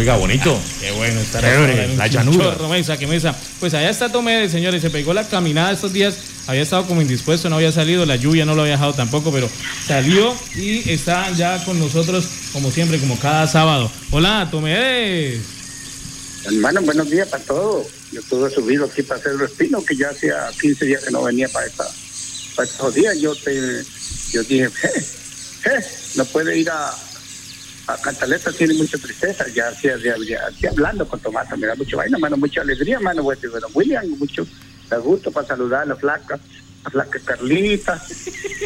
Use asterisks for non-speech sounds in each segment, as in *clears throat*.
Oiga, bonito. Qué bueno estar Chévere, la llanura. mesa, que mesa. Pues allá está Tomé, señores, se pegó la caminada estos días, había estado como indispuesto, no había salido, la lluvia no lo había dejado tampoco, pero salió y está ya con nosotros como siempre, como cada sábado. Hola, Tomé. Hermano, buenos días para todos. Yo estuve subido aquí para hacer el espino, que ya hacía 15 días que no venía para, esta, para estos días. Yo te, yo dije, "Je, je, no puede ir a Cantaleta, tiene mucha tristeza. Ya ya, ya, hacía hablando con Tomás, me da mucha vaina, mano, mucha alegría, mano. Bueno, bueno, William, mucho gusto para saludar a la flaca, a la flaca Carlita,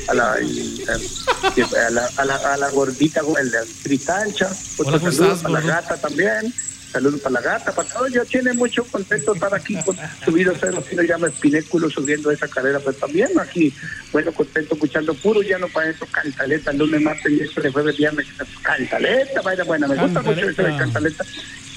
a la, a la, a la, a la gordita, el de Tristancha, Hola, otro ¿cómo saludo estás, para la gata también. Saludos para la gata, para todos. Yo tiene mucho contento estar aquí con *laughs* subido cero, si lo llama Espinéculo, subiendo esa carrera, pues también aquí, bueno, contento escuchando puro llano para eso, cantaleta, lunes, martes, miércoles, jueves, viernes, cantaleta, vaya, bueno, me gusta mucho eso de Cantaleta. cantaleta.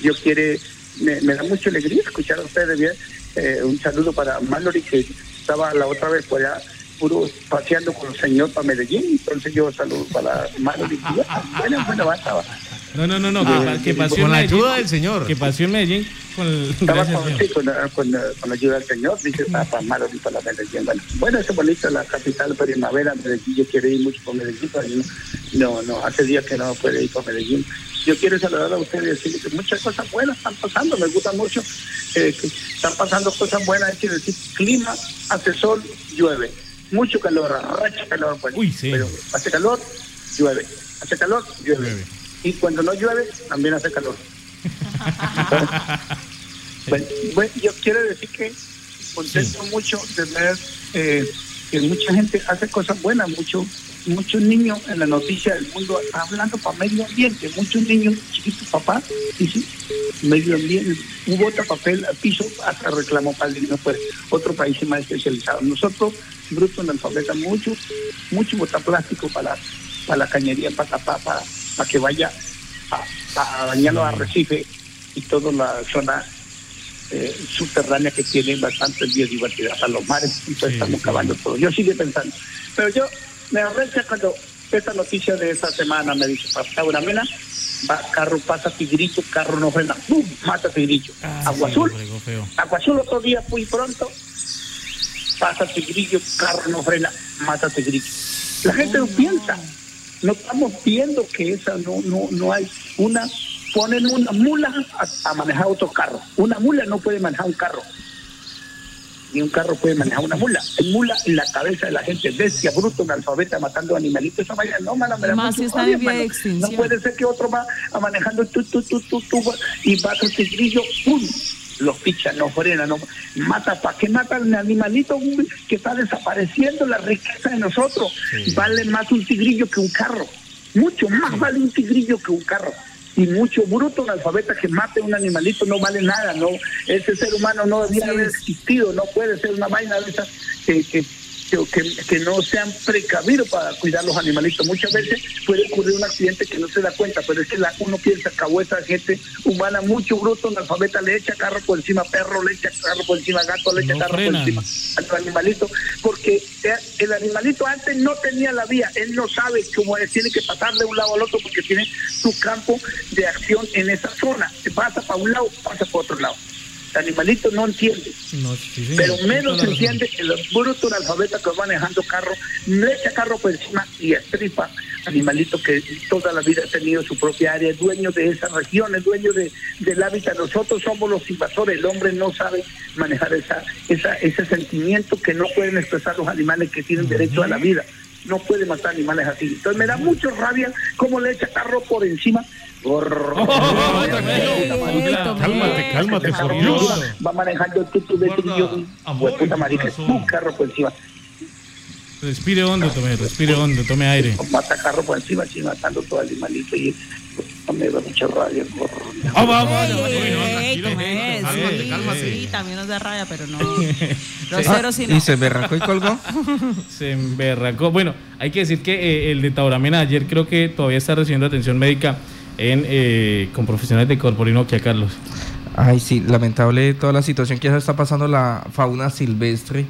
Yo quiere, me, me da mucha alegría escuchar a ustedes bien. Eh, un saludo para Mallory, que estaba la otra vez por allá puro paseando con el señor para Medellín, entonces yo saludo para Mallory. *laughs* Bueno, bueno, va, estaba. No, no, no, no, que, Ah, pa- que pasó con la ayuda del señor. Que pasó en Medellín con el... Estaba Gracias, con, sí, con, la- con, la- con la ayuda del Señor, dice para Mallory, para la Medellín. Bueno, bueno, eso es bonito, la capital primavera, Medellín, yo quiero ir mucho por Medellín, pero no, no, hace días que no puede ir por Medellín. Yo quiero saludar a ustedes y decirles que muchas cosas buenas están pasando, me gusta mucho eh, que están pasando cosas buenas, hay que decir, clima, hace sol, llueve, mucho calor, arracha calor, pues, Uy, sí. pero hace calor, llueve, hace calor, llueve. Llueve. Y cuando no llueve, también hace calor. *laughs* Bueno, bueno, yo quiero decir que contento mucho de ver eh, que mucha gente hace cosas buenas, muchos muchos niños en la noticia del mundo hablando para medio ambiente, muchos niños chiquitos, papá, dice medio ambiente, un bota papel al piso, hasta reclamó para el no pues otro país más especializado. Nosotros, bruto analfabeta, mucho, mucho bota plástico para la, para la cañería, para, para, para, para que vaya a, a dañar los arrecifes y toda la zona eh, subterránea que tiene bastante biodiversidad a los mares, entonces Sí, estamos sí. acabando todo. Yo sigo pensando. Pero yo me arrecha cuando esta noticia de esta semana me dice, pasa una mena, va, carro pasa tigrillo, carro no frena, ¡pum! mata tigrillo. Ah, Agua sí, azul. Agua azul otro día muy pronto, pasa tigrillo, carro no frena, mata tigrillo. La gente no piensa, no estamos viendo que esa no, no, no hay una, ponen una mula a, a manejar otro carro. Una mula no puede manejar un carro. Ni un carro puede manejar una mula. Hay mula en la cabeza de la gente, bestia, bruto, analfabeta, matando animalitos. Esa vaina, no, mano, me Más mucho si está rabia, en vía de mano. extinción. No puede ser que otro va a manejando tu, tu, tu, tu, tu, y va con tigrillo, ¡pum! Los picha, no frena, no mata. ¿Para qué mata al animalito que está desapareciendo la riqueza de nosotros? Vale más un tigrillo que un carro. Mucho más vale un tigrillo que un carro. Y mucho bruto analfabeta que mate un animalito no vale nada, no ese ser humano no Sí. haber existido, no puede ser una vaina de esas que, que, que, no sean precavidos para cuidar los animalitos. Muchas veces puede ocurrir un accidente que no se da cuenta, pero es que la, uno piensa que a esa gente humana, mucho bruto analfabeta le echa carro por encima, perro le echa carro por encima, gato le echa No carro por encima a los animalitos, porque eh, el animalito antes no tenía la vía, él no sabe cómo es, tiene que pasar de un lado al otro porque tiene su campo de acción en esa zona. Se pasa para un lado, pasa para otro lado. Animalito no entiende, No, sí, señor. pero menos entiende que los brutos analfabetas que van manejando carro, le echa carro por encima y estripa animalito que toda la vida ha tenido su propia área, es dueño de esa región, es dueño de, del hábitat. Nosotros somos los invasores, el hombre no sabe manejar esa, esa, ese sentimiento que no pueden expresar los animales que tienen derecho a la vida. No puede matar animales así. Entonces me da mucho rabia cómo le echa carro por encima. Oh, Cálmate, cálmate, por Dios. Va manejando el tu marica, corazón. un carro por encima. Respire hondo, tome, respire hondo, tome aire. mata carro por encima, así matando todo el animalito y me da mucha rabia. Ah, va, va, Ey, va, va, ey, no, ey, tranquilo, Tomé, cálmate, sí, cálmate. Sí, también nos da rabia, pero no. *laughs* Los ceros sí no. Y se berracó y colgó. *laughs* Se emberracó. Bueno, hay que decir que eh, el de Tauramena ayer creo que todavía está recibiendo atención médica en, eh, con profesionales de Corporinoquia, Carlos. Ay, sí, lamentable toda la situación que ya está pasando la fauna silvestre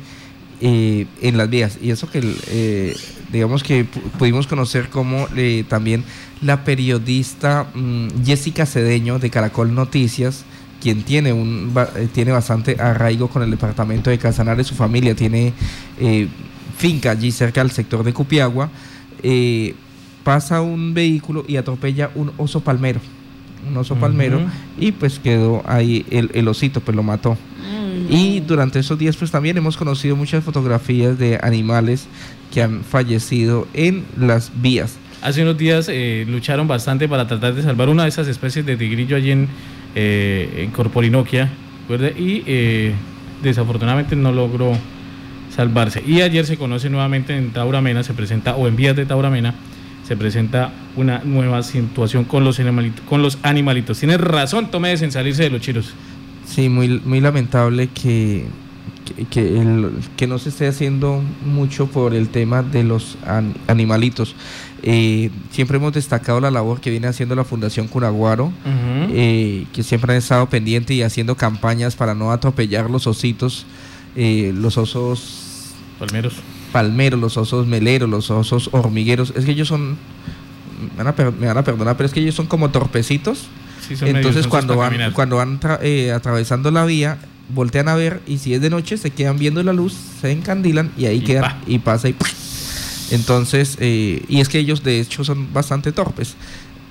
eh, en las vías. Y eso que, eh, digamos que pudimos conocer como eh, también la periodista mm, Jessica Cedeño de Caracol Noticias, quien tiene, un, tiene bastante arraigo con el departamento de Casanare, su familia tiene finca allí cerca del sector de Cupiagua, pasa un vehículo y atropella un oso palmero un oso palmero y pues quedó ahí el, el osito, pues lo mató. Y durante esos días pues también hemos conocido muchas fotografías de animales que han fallecido en las vías. Hace unos días eh, lucharon bastante para tratar de salvar una de esas especies de tigrillo allí en, eh, en Corporinoquia, y eh, desafortunadamente no logró salvarse. Y ayer se conoce nuevamente en Tauramena, se presenta, o en vías de Tauramena, se presenta una nueva situación con los animalitos. Con los animalitos. Tienes razón, tome en salirse de los chiros. Sí, muy, muy lamentable que, que, el, que no se esté haciendo mucho por el tema de los animalitos. Eh, siempre hemos destacado la labor que viene haciendo la Fundación Curaguaro, eh, que siempre han estado pendientes y haciendo campañas para no atropellar los ositos, eh, los osos palmeros, palmeros, los osos meleros, los osos hormigueros. Es que ellos son, me van a, me van a perdonar, pero es que ellos son como torpecitos entonces cuando van, cuando van eh, atravesando la vía, voltean a ver y si es de noche se quedan viendo la luz, se encandilan y ahí quedan y pasa y entonces eh, y es que ellos de hecho son bastante torpes.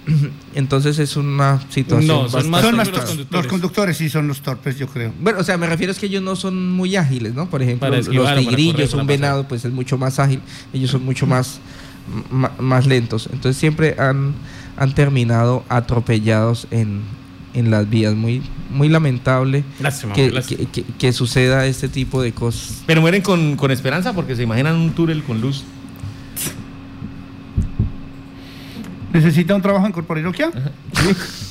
*clears throat* Entonces es una situación. No, son, más los, conductores. los, conductores. sí son los torpes, yo creo. Bueno, o sea, me refiero es que ellos no son muy ágiles, ¿no? Por ejemplo, los tigrillos, un venado, pues es mucho más ágil. Ellos son mucho más, más lentos. Entonces siempre han han terminado atropellados en, en las vías. Muy, muy lamentable que, Que, suceda este tipo de cosas. Pero mueren con, con esperanza porque se imaginan un túnel con luz. ¿Necesita un trabajo en Corporinoquia? *laughs*